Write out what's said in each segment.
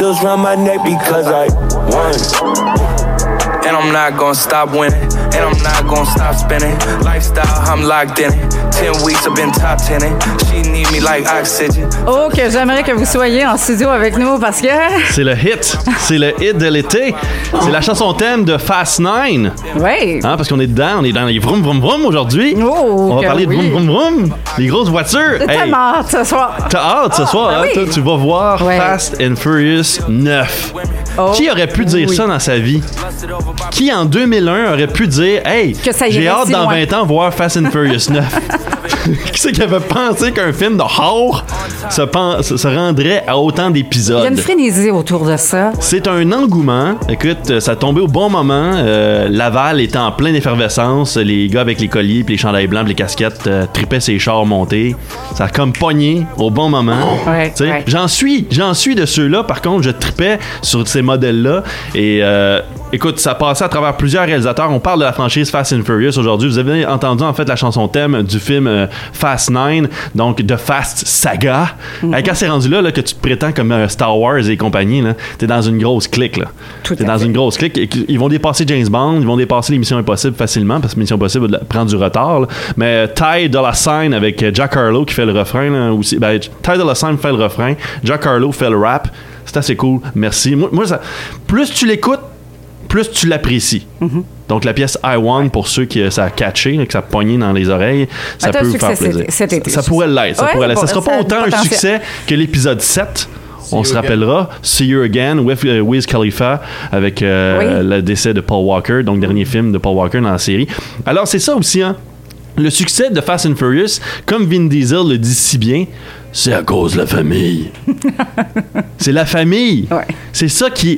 shackles round my neck because I won. And I'm not gonna stop winning. And I'm not gonna stop spinning. Lifestyle, I'm locked in it. Ten weeks, I've been top tenning. She need me like oxygen. Oh, que j'aimerais que vous soyez en studio avec nous parce que. C'est le hit. C'est le hit de l'été. C'est la chanson thème de Fast Nine. Oui. Hein, parce qu'on est dedans, on est dans les vroom vroom vroom aujourd'hui. Oh, on va parler de oui. vroom vroom vroom. Les grosses voitures. J'ai Hey, hâte ce soir. T'as hâte ce Ah, soir, ben hein? oui. Toi, tu vas voir Ouais. Fast and Furious 9. Oh, Qui aurait pu dire oui. ça dans sa vie? Qui en 2001 aurait pu dire Hey, j'ai hâte si dans loin. 20 ans voir Fast and Furious 9? Qui c'est qui avait pensé qu'un film de horror se, se- rendrait à autant Il y a une d'épisodes? frénésie autour de ça. C'est un engouement. Écoute, ça tombé au bon moment. Euh, Laval était en pleine effervescence. Les gars avec les colliers, puis les chandails blancs, puis les casquettes euh, tripaient ses chars montés. Ça a comme pogné au bon moment. Ouais, ouais. J'en suis, j'en suis de ceux-là. Par contre, je tripais sur ces modèles-là. Et euh, écoute, ça passait à travers plusieurs réalisateurs. On parle de la franchise Fast and Furious aujourd'hui. Vous avez entendu en fait la chanson thème du film euh, Fast 9, donc de Fast Saga. Mhm. Euh, Quand c'est rendu là, là, que tu te prétends comme euh, Star Wars et compagnie, t'es dans une grosse clique. Là. T'es dans fait. une grosse clique. Ils vont dépasser James Bond, ils vont dépasser les Missions Impossibles facilement parce que Mission Impossible prend du retard. là. Mais euh, Ty Dolla Sign avec euh, Jack Harlow qui fait le refrain là, aussi. Ben, Ty Dolla Sign fait le refrain, Jack Harlow fait le rap. C'est assez cool. Merci. Moi, moi, ça- plus tu l'écoutes, plus tu l'apprécies. Donc la pièce I Want pour ceux qui euh, ça a catché, que ça a pogné dans les oreilles, ça Attends, peut vous faire plaisir. cet- été. Ça pourrait l'être. Ça Ouais, pourrait l'être. bon, Ça sera ça pas autant un succès que l'épisode 7. On se rappellera, See You Again, with euh, Wiz Khalifa, avec euh, Oui. le décès de Paul Walker, donc dernier film de Paul Walker dans la série. Alors c'est ça aussi, hein. Le succès de Fast and Furious, comme Vin Diesel le dit si bien, c'est à cause de la famille. c'est la famille. Ouais. C'est ça qui,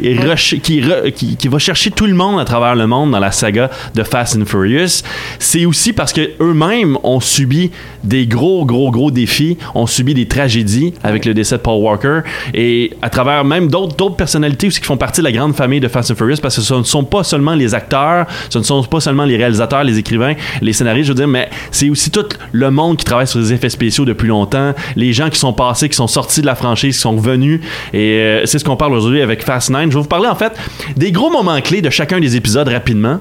va chercher tout le monde à travers le monde dans la saga de Fast and Furious. C'est aussi parce que eux-mêmes ont subi des gros, gros, gros défis, ont subi des tragédies avec le décès de Paul Walker et à travers même d'autres d'autres personnalités aussi qui font partie de la grande famille de Fast and Furious parce que ce ne sont pas seulement les acteurs, ce ne sont pas seulement les réalisateurs, les écrivains, les scénaristes, je veux dire, mais c'est aussi tout le monde qui travaille sur les effets spéciaux depuis longtemps, les gens qui sont passés, qui sont sortis de la franchise, qui sont revenus et euh, c'est ce qu'on parle aujourd'hui avec Fast 9. Je vais vous parler en fait des gros moments clés de chacun des épisodes rapidement.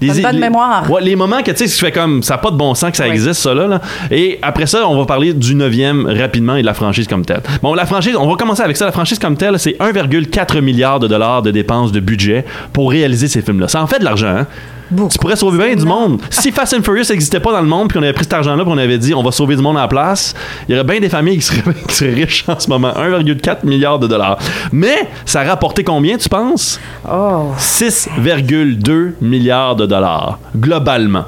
Les, bonne les- mémoire. Ouais, les moments que tu sais, tu fais comme ça n'a pas de bon sens que ça Oui. existe, ça là, là. Et après ça, on va parler du neuvième rapidement et de la franchise comme telle. Bon, la franchise, on va commencer avec ça. La franchise comme telle, c'est 1,4 milliard de dollars de dépenses de budget pour réaliser ces films-là. Ça en fait de l'argent, hein? Beaucoup. Tu pourrais sauver bien du monde. Si Fast and Furious n'existait pas dans le monde, puis on avait pris cet argent-là, puis on avait dit on va sauver du monde à la place, il y aurait bien des familles qui seraient, qui seraient riches en ce moment. 1,4 milliard de dollars. Mais ça a rapporté combien, tu penses? Oh. 6,2 milliards de globalement.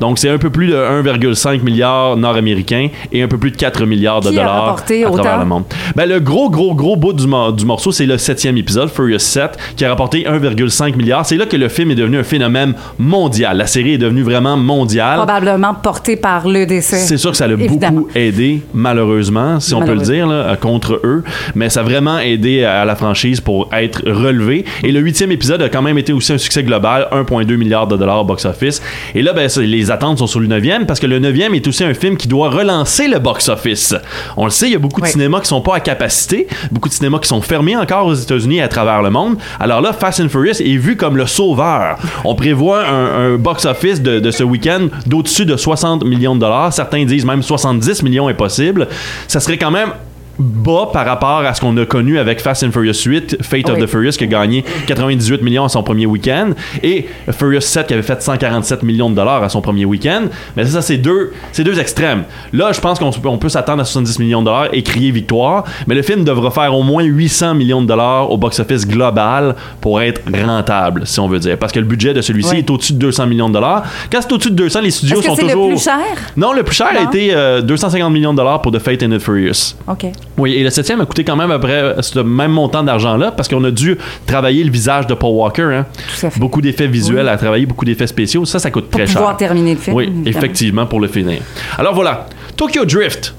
Donc, c'est un peu plus de 1,5 milliard nord-américain et un peu plus de 4 milliards de Qui a dollars rapporté à travers le monde. Ben, le gros, gros, gros bout du, mor- du morceau, c'est le septième épisode, Furious 7, qui a rapporté 1,5 milliard. C'est là que le film est devenu un phénomène mondial. La série est devenue vraiment mondiale. Probablement porté par l'EDC. C'est sûr que ça l'a Évidemment. beaucoup aidé, malheureusement, si on peut le dire, là, contre eux. Mais ça a vraiment aidé à la franchise pour être relevé. Et le huitième épisode a quand même été aussi un succès global, 1,2 milliard de dollars au box-office. Et là, ben, c'est- les attentes sont sur le neuvième parce que le neuvième est aussi un film qui doit relancer le box-office. On le sait, il y a beaucoup de Oui. cinémas qui sont pas à capacité, beaucoup de cinémas qui sont fermés encore aux États-Unis et à travers le monde. Alors là, Fast and Furious est vu comme le sauveur. On prévoit un, un box-office de, de ce week-end d'au-dessus de 60 millions de dollars. Certains disent même 70 millions est possible. Ça serait quand même bas par rapport à ce qu'on a connu avec Fast and Furious 8, Fate of the Furious qui a gagné 98 millions à son premier week-end et Furious 7 qui avait fait 147 millions de dollars à son premier week-end. Mais ça, c'est deux, c'est deux extrêmes. Là, je pense qu'on peut s'attendre à 70 millions de dollars et crier victoire, mais le film devra faire au moins 800 millions de dollars au box-office global pour être rentable, si on veut dire. Parce que le budget de celui-ci Oui. est au-dessus de 200 millions de dollars. Quand c'est au-dessus de 200, les studios sont c'est toujours... le plus cher? Non, le plus cher a été euh, 250 millions de dollars pour The Fate and the Furious. OK. Oui, et le septième a coûté quand même à peu près ce même montant d'argent-là parce qu'on a dû travailler le visage de Paul Walker. Hein. Tout à fait. Beaucoup d'effets visuels à travailler, beaucoup d'effets spéciaux. Ça, ça coûte Pour très pouvoir cher. terminer le film. Oui, évidemment. effectivement, pour le finir. Alors voilà, Tokyo Drift.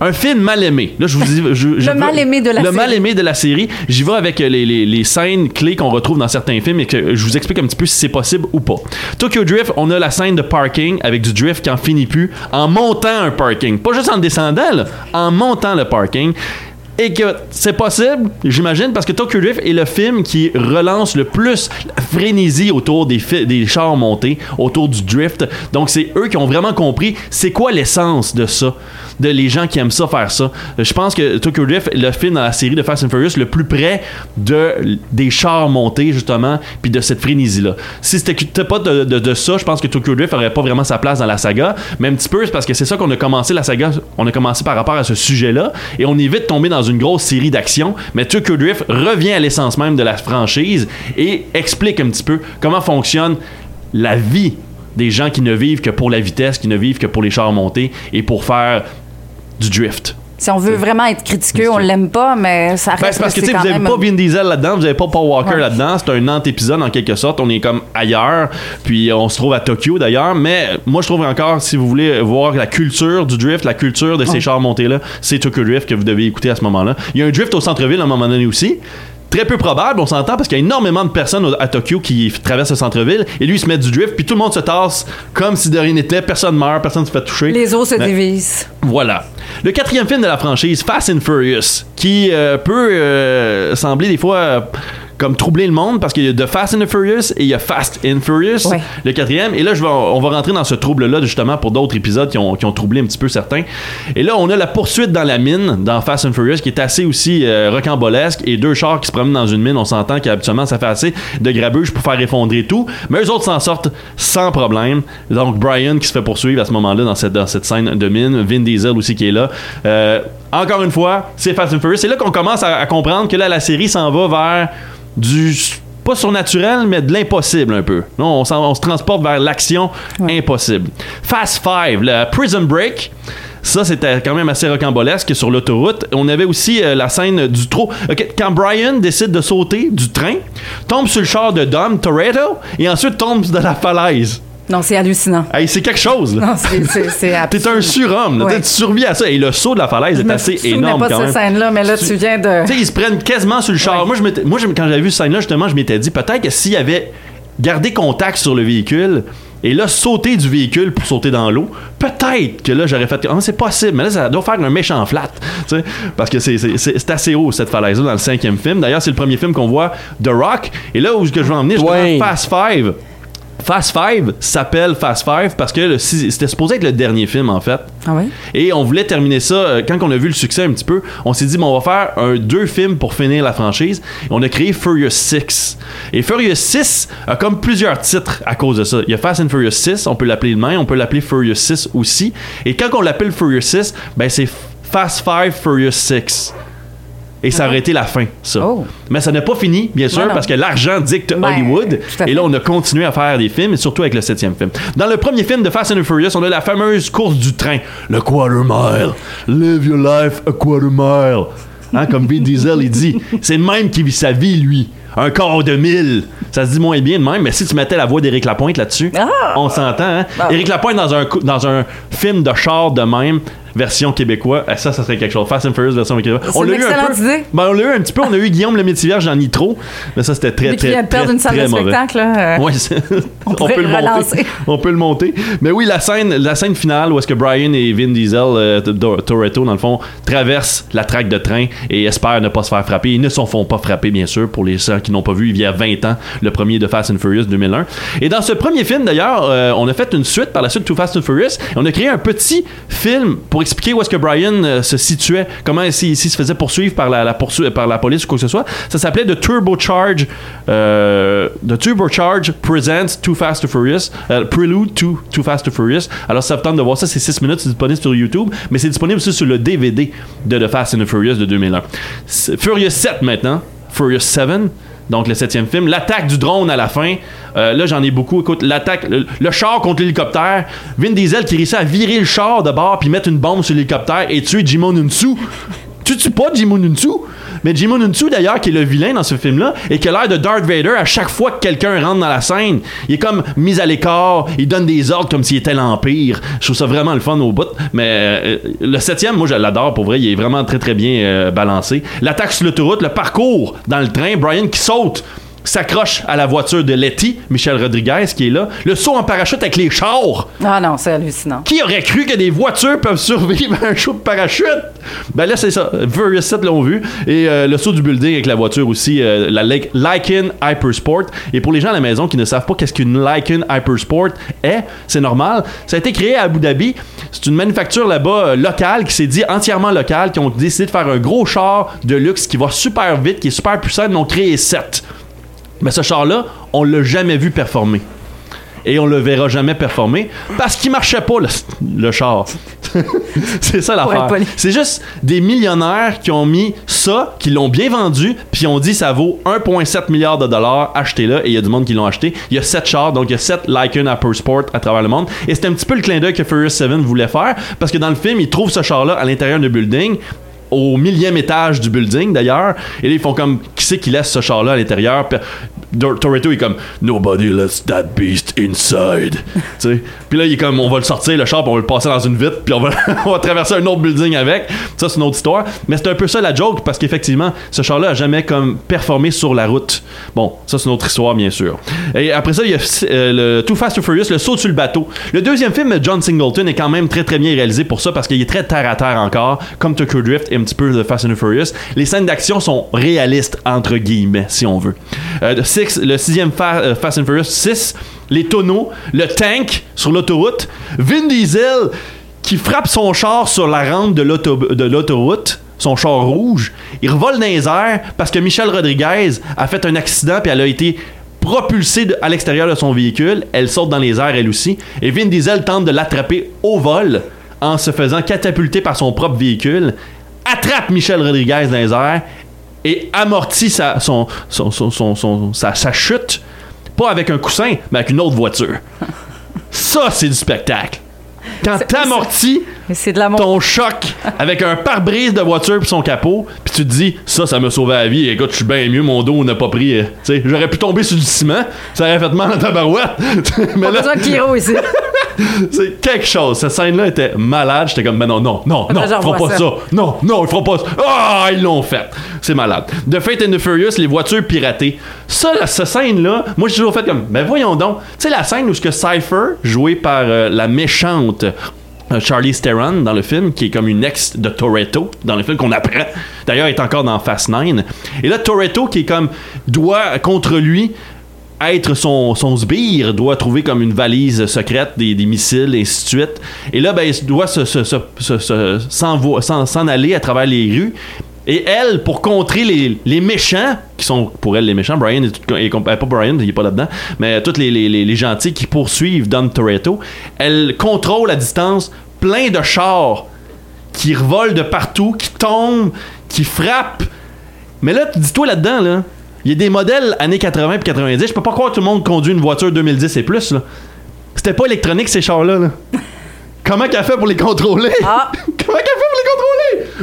Un film mal aimé. Là, je vous dis, je- je Le veux- mal aimé de la Le série. mal aimé de la série. J'y vais avec euh, les, les- les scènes clés qu'on retrouve dans certains films et que je vous explique un petit peu si c'est possible ou pas. Tokyo Drift, on a la scène de parking avec du drift qui en finit plus en montant un parking. Pas juste en descendant, là, en montant le parking. Que c'est possible, j'imagine, parce que Tokyo Drift est le film qui relance le plus la frénésie autour des, des chars montés, autour du drift. Donc, c'est eux qui ont vraiment compris c'est quoi l'essence de ça, de les gens qui aiment ça faire ça. Je pense que Tokyo Drift est le film dans la série de Fast and Furious le plus près de, des chars montés, justement, puis de cette frénésie-là. Si c'était pas de, ça, je pense que Tokyo Drift aurait pas vraiment sa place dans la saga. Mais un petit peu, c'est parce que c'est ça qu'on a commencé la saga. On a commencé par rapport à ce sujet-là. Et on évite de tomber dans une grosse série d'actions. Mais Tokyo Drift revient à l'essence même de la franchise et explique un petit peu comment fonctionne la vie des gens qui ne vivent que pour la vitesse, qui ne vivent que pour les chars montés et pour faire du drift. Si on veut vraiment être critiqueux, on l'aime pas, mais ça reste Ben, c'est parce que quand vous n'avez pas Vin Diesel là-dedans, vous n'avez pas Paul Walker Ouais. là-dedans. C'est un antépisode en quelque sorte. On est comme ailleurs. Puis on se trouve à Tokyo d'ailleurs. Mais moi, je trouve encore, si vous voulez voir la culture du drift, la culture de ces chars montés-là, c'est Tokyo Drift que vous devez écouter à ce moment-là. Il y a un drift au centre-ville à un moment donné aussi. Très peu probable, on s'entend, parce qu'il y a énormément de personnes à Tokyo qui traversent le centre-ville, et lui, il se met du drift, puis tout le monde se tasse comme si de rien n'était, personne meurt, personne ne se fait toucher. Les os se Mais- divisent. voilà. Le quatrième film de la franchise, Fast and Furious, qui euh, peut euh, sembler des fois euh, comme troubler le monde parce qu'il y a The Fast and the Furious et il y a Fast and Furious, Ouais. le quatrième. Et là, je vais, on va rentrer dans ce trouble-là justement pour d'autres épisodes qui ont, qui ont troublé un petit peu certains. Et là, on a la poursuite dans la mine, dans Fast and Furious, qui est assez aussi euh, rocambolesque et deux chars qui se promènent dans une mine. On s'entend qu'habituellement, ça fait assez de grabuge pour faire effondrer tout. Mais eux autres s'en sortent sans problème. Donc, Brian qui se fait poursuivre à ce moment-là dans cette, dans cette scène de mine. Vin Diesel aussi qui est là. Euh, encore une fois, c'est Fast and Furious. C'est là qu'on commence à, à comprendre que là, la série s'en va vers du pas surnaturel, mais de l'impossible un peu. Non, on, se transporte vers l'action impossible. Fast Five, le Prison Break. Ça, c'était quand même assez rocambolesque sur l'autoroute. On avait aussi euh, la scène du trou. Quand Brian décide de sauter du train, tombe sur le char de Dom Toretto et ensuite tombe de la falaise. Non, c'est hallucinant. Hey, c'est quelque chose, là. Non, c'est- T'es un surhomme. Ouais. Tu survis à ça. Et le saut de la falaise Je est assez énorme pas de quand cette même. scène-là, mais là, tu viens de... Tu sais, ils se prennent quasiment sur le char. Ouais. Moi, je moi je- quand j'avais vu cette scène-là, justement, je m'étais dit peut-être que s'il avait gardé contact sur le véhicule et là, sauter du véhicule pour sauter dans l'eau, peut-être que là, j'aurais fait. Ah, c'est possible, mais là, ça doit faire un méchant flat. tu sais, Parce que c'est- c'est c'est- c'est assez haut, cette falaise-là, dans le cinquième film. D'ailleurs, c'est le premier film qu'on voit The Rock. Et là où que je veux en venir, Dwayne. Fast Five. Fast Five s'appelle Fast Five parce que c'était supposé être le dernier film, en fait. Ah oui? Et on voulait terminer ça, euh, quand on a vu le succès un petit peu, on s'est dit, bon, on va faire un, deux films pour finir la franchise. Et on a créé Furious 6. Et Furious 6 a comme plusieurs titres à cause de ça. Il y a Fast and Furious 6, on peut l'appeler de même, on peut l'appeler Furious 6 aussi. Et quand on l'appelle Furious 6, ben c'est Fast 5 Furious 6. Et ça aurait été la fin, ça. Oh. Mais ça n'a pas fini, bien sûr, non. parce que l'argent dicte Ben, Hollywood. Et là, on a continué à faire des films, et surtout avec le septième film. Dans le premier film de Fast and the Furious, on a la fameuse course du train, le quarter mile. Live your life a quarter mile. Hein, comme Vin Diesel, il dit. C'est le même qui vit sa vie, lui. Un quart de mille. Ça se dit moins bien de même, mais si tu mettais la voix d'Éric Lapointe là-dessus, Ah! on s'entend. Hein? Éric Lapointe dans un, dans un film de char de même, version québécois, eh, ça, ça serait quelque chose. Fast and Furious version québécois. C'est une excellente idée. Ben, on l'a eu un petit peu. On a eu Guillaume le Métivier dans Nitro, mais ça, c'était très, très, de perdre très, une salle très de mauvais. spectacle, euh, Ouais, on, peut le relancer. monter. On peut le monter. Mais oui, la scène, la scène finale où est-ce que Brian et Vin Diesel, euh, Tor- Toretto, dans le fond, traversent la traque de train et espèrent ne pas se faire frapper. Ils ne s'en font pas frapper, bien sûr, pour les gens qui n'ont pas vu il y a 20 ans, le premier de Fast and Furious 2001. Et dans ce premier film, d'ailleurs, euh, on a fait une suite par la suite, Too Fast and Furious. Et on a créé un petit film pour expliquer où est-ce que Brian euh, se situait, comment s'il se faisait poursuivre par la, la poursu- par la police ou quoi que ce soit. Ça s'appelait The Turbocharge, euh, The Turbocharge Presents Too Fast to Furious, euh, Prelude to Too Fast to Furious. Alors, ça vous tente de voir ça, c'est 6 minutes, c'est disponible sur YouTube, mais c'est disponible aussi sur le DVD de The Fast and the Furious de 2001. C'est- Furious 7 maintenant, Furious 7. Donc le septième film, l'attaque du drone à la fin. Euh, là j'en ai beaucoup. Écoute, l'attaque, le, char contre l'hélicoptère. Vin Diesel qui réussit à virer le char de bord puis mettre une bombe sur l'hélicoptère et tuer Jimon Unsu. Tu tues pas Jimon Unsu? Mais Jimon Unsu d'ailleurs qui est le vilain dans ce film-là et qui a l'air de Darth Vader à chaque fois que quelqu'un rentre dans la scène. Il est comme mis à l'écart, il donne des ordres comme s'il était l'Empire. Je trouve ça vraiment le fun au bout. Mais euh, le septième, moi je l'adore pour vrai, il est vraiment très très bien euh, balancé. L'attaque sur l'autoroute, le parcours dans le train, Brian qui saute s'accroche à la voiture de Letty, Michel Rodriguez, qui est là. Le saut en parachute avec les chars. Ah non, c'est hallucinant. Qui aurait cru que des voitures peuvent survivre à un show de parachute? Ben là, c'est ça. Furious 7 l'ont vu. Et euh, le saut du building avec la voiture aussi, euh, la Ly- Lycan Hypersport. Et pour les gens à la maison qui ne savent pas qu'est-ce qu'une Lycan Hypersport est, c'est normal. Ça a été créé à Abu Dhabi. C'est une manufacture là-bas euh, locale qui s'est dit entièrement locale, qui ont décidé de faire un gros char de luxe qui va super vite, qui est super puissant. Ils ont créé 7. Mais ce char-là, on l'a jamais vu performer. Et on le verra jamais performer parce qu'il marchait pas le, le char. c'est ça l'affaire. poli. C'est juste des millionnaires qui ont mis ça, qui l'ont bien vendu, puis ont dit ça vaut 1,7 milliard de dollars, achetez-le, et il y a du monde qui l'ont acheté. Il y a 7 chars, donc il y a 7 Lycan Upper Sport à travers le monde. Et c'est un petit peu le clin d'œil que Furious 7 voulait faire, parce que dans le film, ils trouvent ce char-là à l'intérieur du building au millième étage du building d'ailleurs. Et là ils font comme qui c'est qui laisse ce char là à l'intérieur? Toretto est comme nobody lets that beast inside. Tu puis là il est comme on va le sortir le char puis on va le passer dans une vitre puis on va, on va traverser un autre building avec. Ça c'est une autre histoire. Mais c'est un peu ça la joke parce qu'effectivement ce char là a jamais comme performé sur la route. Bon ça c'est une autre histoire bien sûr. Et après ça il y a euh, le Too Fast to Furious le saut sur le bateau. Le deuxième film John Singleton est quand même très très bien réalisé pour ça parce qu'il est très terre à terre encore comme Tokyo Drift et un petit peu de Fast and the Furious. Les scènes d'action sont réalistes entre guillemets si on veut. Euh, six- le sixième Fa- euh, Fast and Furious 6 les tonneaux le tank sur l'autoroute Vin Diesel qui frappe son char sur la rampe de l'auto- de l'autoroute son char rouge, il revole dans les airs parce que Michelle Rodriguez a fait un accident puis elle a été propulsée à l'extérieur de son véhicule. Elle saute dans les airs elle aussi. Et Vin Diesel tente de l'attraper au vol en se faisant catapulter par son propre véhicule. Attrape Michelle Rodriguez dans les airs et amortit sa chute. Pas avec un coussin, mais avec une autre voiture. Ça, c'est du spectacle. Quand t'amortis Mais de ton choc avec un pare-brise de voiture puis son capot, puis tu te dis ça, ça m'a sauvé la vie. Écoute, je suis bien mieux, mon dos n'a pas pris. euh, tu sais, j'aurais pu tomber sur du ciment, ça aurait fait mal dans ta barouette. Mais Pas là, besoin de Kiro ici. c'est quelque chose. Cette scène-là était malade. J'étais comme, ben non, non, non, non, ils feront pas ça. ça. Non, non, ils feront pas ça. Ah, ils l'ont fait. C'est malade. The Fate and the Furious, les voitures piratées. Ça, là, cette scène-là, moi, j'ai toujours fait comme, ben voyons donc. Tu sais, la scène où ce que Cypher, joué par euh, la méchante Charlie Theron dans le film, qui est comme une ex de Toretto dans le film qu'on apprend. D'ailleurs, est encore dans Fast 9. Et là, Toretto, qui est comme, doit contre lui être son, son sbire, doit trouver comme une valise secrète, des, missiles, et ainsi de suite. Et là, ben, il doit s'en aller à travers les rues. Et elle, pour contrer les, les méchants, qui sont pour elle les méchants, Brian est, tout- pas Brian, il est pas là-dedans, mais tous les, les, les- les gentils qui poursuivent Don Toretto, elle contrôle à distance plein de chars qui revolent de partout, qui tombent, qui frappent. Mais là, dis-toi là-dedans, là, il y a des modèles années 80 et 90. Je peux pas croire que tout le monde conduit une voiture 2010 et plus. Là. C'était pas électronique ces chars-là. là. Comment qu'elle fait pour les contrôler? Ah. Comment qu'elle fait pour les contrôler?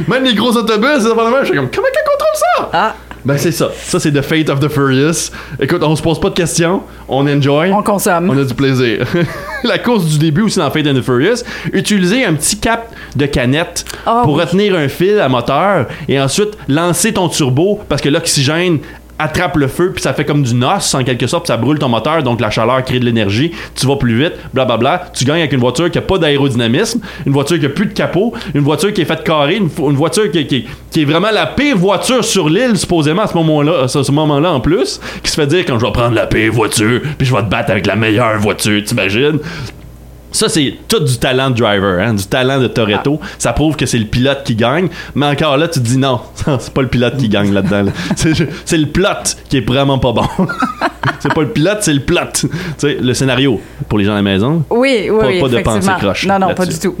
Même les gros autobus, c'est pas je suis comme, comment qu'elle contrôle ça? Ah, Ben c'est ça. Ça c'est The Fate of the Furious. Écoute, on se pose pas de questions, on enjoy. on consomme. On a du plaisir. la course du début aussi dans Fate and the Furious, utiliser un petit cap de canette Ah pour oui. retenir un fil à moteur et ensuite lancer ton turbo parce que l'oxygène attrape le feu puis ça fait comme du noce en quelque sorte puis ça brûle ton moteur donc la chaleur crée de l'énergie tu vas plus vite blablabla tu gagnes avec une voiture qui a pas d'aérodynamisme une voiture qui a plus de capot une voiture qui est faite carrée une, voiture qui, est vraiment la pire voiture sur l'île supposément à ce moment-là à ce, ce moment-là en plus qui se fait dire quand je vais prendre la pire voiture puis je vais te battre avec la meilleure voiture t'imagines? Ça, c'est tout du talent de driver, hein, du talent de Toretto. Ça prouve que c'est le pilote qui gagne. Mais encore là, tu te dis non, c'est pas le pilote qui gagne là-dedans. là. C'est le plot qui est vraiment pas bon. c'est pas le pilote, c'est le plot. Tu sais, le scénario, pour les gens à la maison. Oui, oui, Pas, oui, pas de pensée croche. Non, non, pas du tout.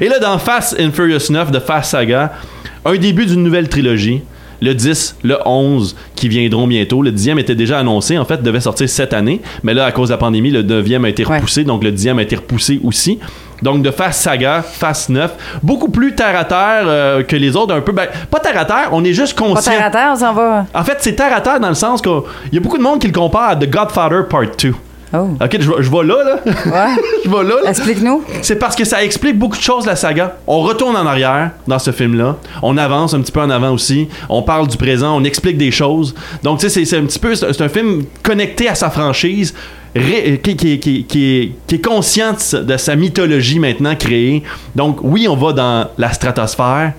Et là, dans Fast and Furious 9 de Fast Saga, un début d'une nouvelle trilogie. Le 10, le 11 qui viendront bientôt. Le 10e était déjà annoncé, en fait, devait sortir cette année. Mais là, à cause de la pandémie, le 9e a été Ouais. repoussé, donc le 10e a été repoussé aussi. Donc de Fast Saga, Fast 9, beaucoup plus terre à terre euh, que les autres, un peu. Ben, pas terre à terre, on est juste Pas conscient. terre à terre, on s'en va. En fait, c'est terre à terre dans le sens qu'il y a beaucoup de monde qui le compare à The Godfather Part 2. Oh. Ok, je, vais- je vais là, là. Ouais. je vais là, là. Explique-nous. C'est parce que ça explique beaucoup de choses, la saga. On retourne en arrière dans ce film-là. On avance un petit peu en avant aussi. On parle du présent. On explique des choses. Donc, tu sais, c'est- un petit peu. C'est un film connecté à sa franchise. ré- qui, qui- qui- qui est, qui est conscient de sa, de sa mythologie maintenant créée. Donc, oui, on va dans la stratosphère.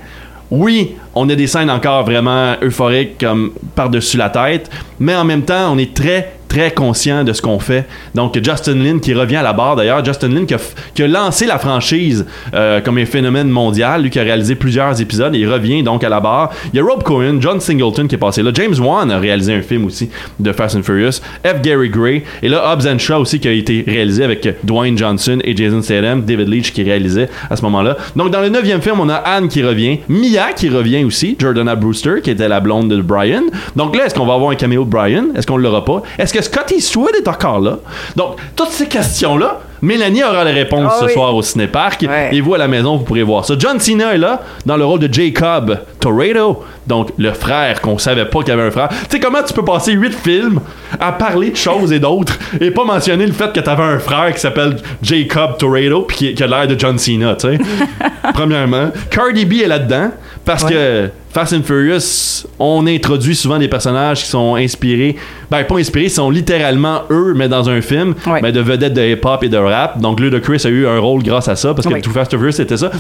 Oui, on a des scènes encore vraiment euphoriques comme par-dessus la tête, mais en même temps, on est très, très conscient de ce qu'on fait. Donc, Justin Lin qui revient à la barre d'ailleurs, Justin Lin qui a, lancé la franchise euh, comme un phénomène mondial, lui qui a réalisé plusieurs épisodes, il revient donc à la barre. Il y a Rob Cohen, John Singleton qui est passé là, James Wan a réalisé un film aussi de Fast and Furious, F. Gary Gray, et là, Hobbs and Shaw aussi qui a été réalisé avec Dwayne Johnson et Jason Statham, David Leitch qui réalisait à ce moment-là. Donc, dans le neuvième film, on a Anne qui revient, Mia qui revient aussi, Jordana Brewster qui était la blonde de Brian. Donc là, est-ce qu'on va avoir un caméo de Brian? Est-ce qu'on l'aura pas? Est-ce que Scott Eastwood est encore là? Donc, toutes ces questions-là, Mélanie aura les réponses Ah ce oui. soir au Cinépark. Ouais. Et vous, à la maison, vous pourrez voir ça. John Cena est là, dans le rôle de Jacob Toredo. Donc, le frère qu'on savait pas qu'il y avait un frère. Tu sais, comment tu peux passer huit films à parler de choses et d'autres et pas mentionner le fait que t'avais un frère qui s'appelle Jacob Toredo puis qui, qui a l'air de John Cena, tu sais? Premièrement. Cardi B est là-dedans parce que Fast and Furious, on introduit souvent des personnages qui sont inspirés, ben pas inspirés, ils sont littéralement eux, mais dans un film, Ouais. mais de vedettes de hip-hop et de rap. Donc Ludacris a eu un rôle grâce à ça parce que. Too Fast Too Furious c'était ça.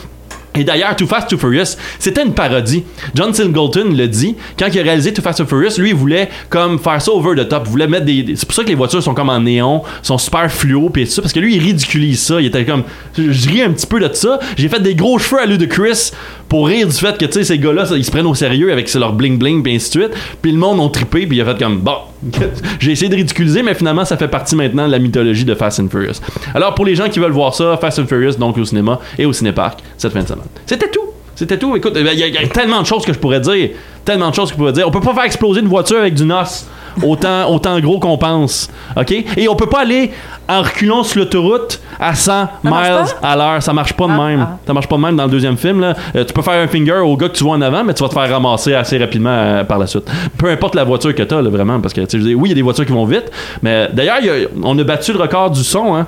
Et d'ailleurs, Too Fast Too Furious, c'était une parodie. John Singleton le dit. Quand il a réalisé Too Fast Too Furious, lui, il voulait comme faire ça over the top. Il voulait mettre des. C'est pour ça que les voitures sont comme en néon, sont super fluo, puis tout ça, parce que lui, il ridiculise ça. Il était comme. Je ris un petit peu de ça. J'ai fait des gros cheveux à Ludacris pour rire du fait que, tu sais, ces gars-là, ils se prennent au sérieux avec leur bling-bling, puis ainsi de suite. Puis le monde ont trippé, puis il a fait comme. Bon, j'ai essayé de ridiculiser, mais finalement, ça fait partie maintenant de la mythologie de Fast and Furious. Alors, pour les gens qui veulent voir ça, Fast and Furious, donc au cinéma et au cinépark, cette fin de semaine. C'était tout. C'était tout. Écoute, il y, a- il y a tellement de choses que je pourrais dire. Tellement de choses que je pourrais dire. On peut pas faire exploser une voiture avec du NOS. Autant, autant gros qu'on pense. OK? Et on peut pas aller en reculant sur l'autoroute à 100 marche miles à l'heure. Ça marche pas de Ah, même. ah. Ça marche pas de même dans le deuxième film. Là. Euh, tu peux faire un finger au gars que tu vois en avant, mais tu vas te faire ramasser assez rapidement euh, par la suite. Peu importe la voiture que tu as, vraiment. Parce que, tu sais, oui, il y a des voitures qui vont vite, mais d'ailleurs, on a battu le record du son hein,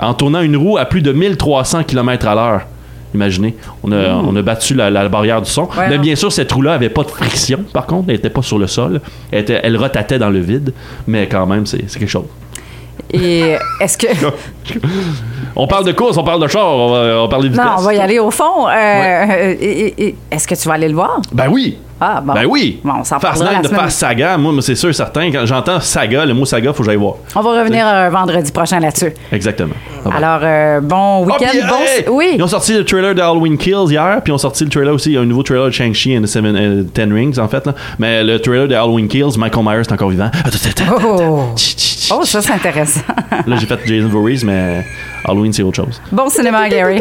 en tournant une roue à plus de 1300 km à l'heure. Imaginez, on a, on a battu la, la barrière du son. Ouais, mais bien sûr, cette roue-là avait pas de friction, par contre. Elle était pas sur le sol. Elle, était- elle rotatait dans le vide. Mais quand même, c'est c'est quelque chose. Et est-ce que. On parle de course, on parle de char, on va, on va parler de vitesse. Non, on va y aller au fond. Euh, Est-ce que tu vas aller le voir? Ben oui! Ah, bon. Ben oui! Bon, on s'en Fast Nine de. Fast Saga, moi, c'est sûr certain. Quand j'entends saga, le mot saga, faut que j'aille voir. On va revenir euh, vendredi prochain là-dessus. Exactement. Ah bon. Alors, euh, bon Ah, week-end. bon... hey! Oui. Ils ont sorti le trailer de Halloween Kills hier, puis ils ont sorti le trailer aussi. Il y a un nouveau trailer de Shang-Chi and the Seven, euh, Ten Rings, en fait. Là. Mais le trailer de Halloween Kills, Michael Myers est encore vivant. Oh. Oh, ça, c'est intéressant. Là, j'ai fait Jason Voorhees, mais Halloween, c'est autre chose. bon cinéma, Gary.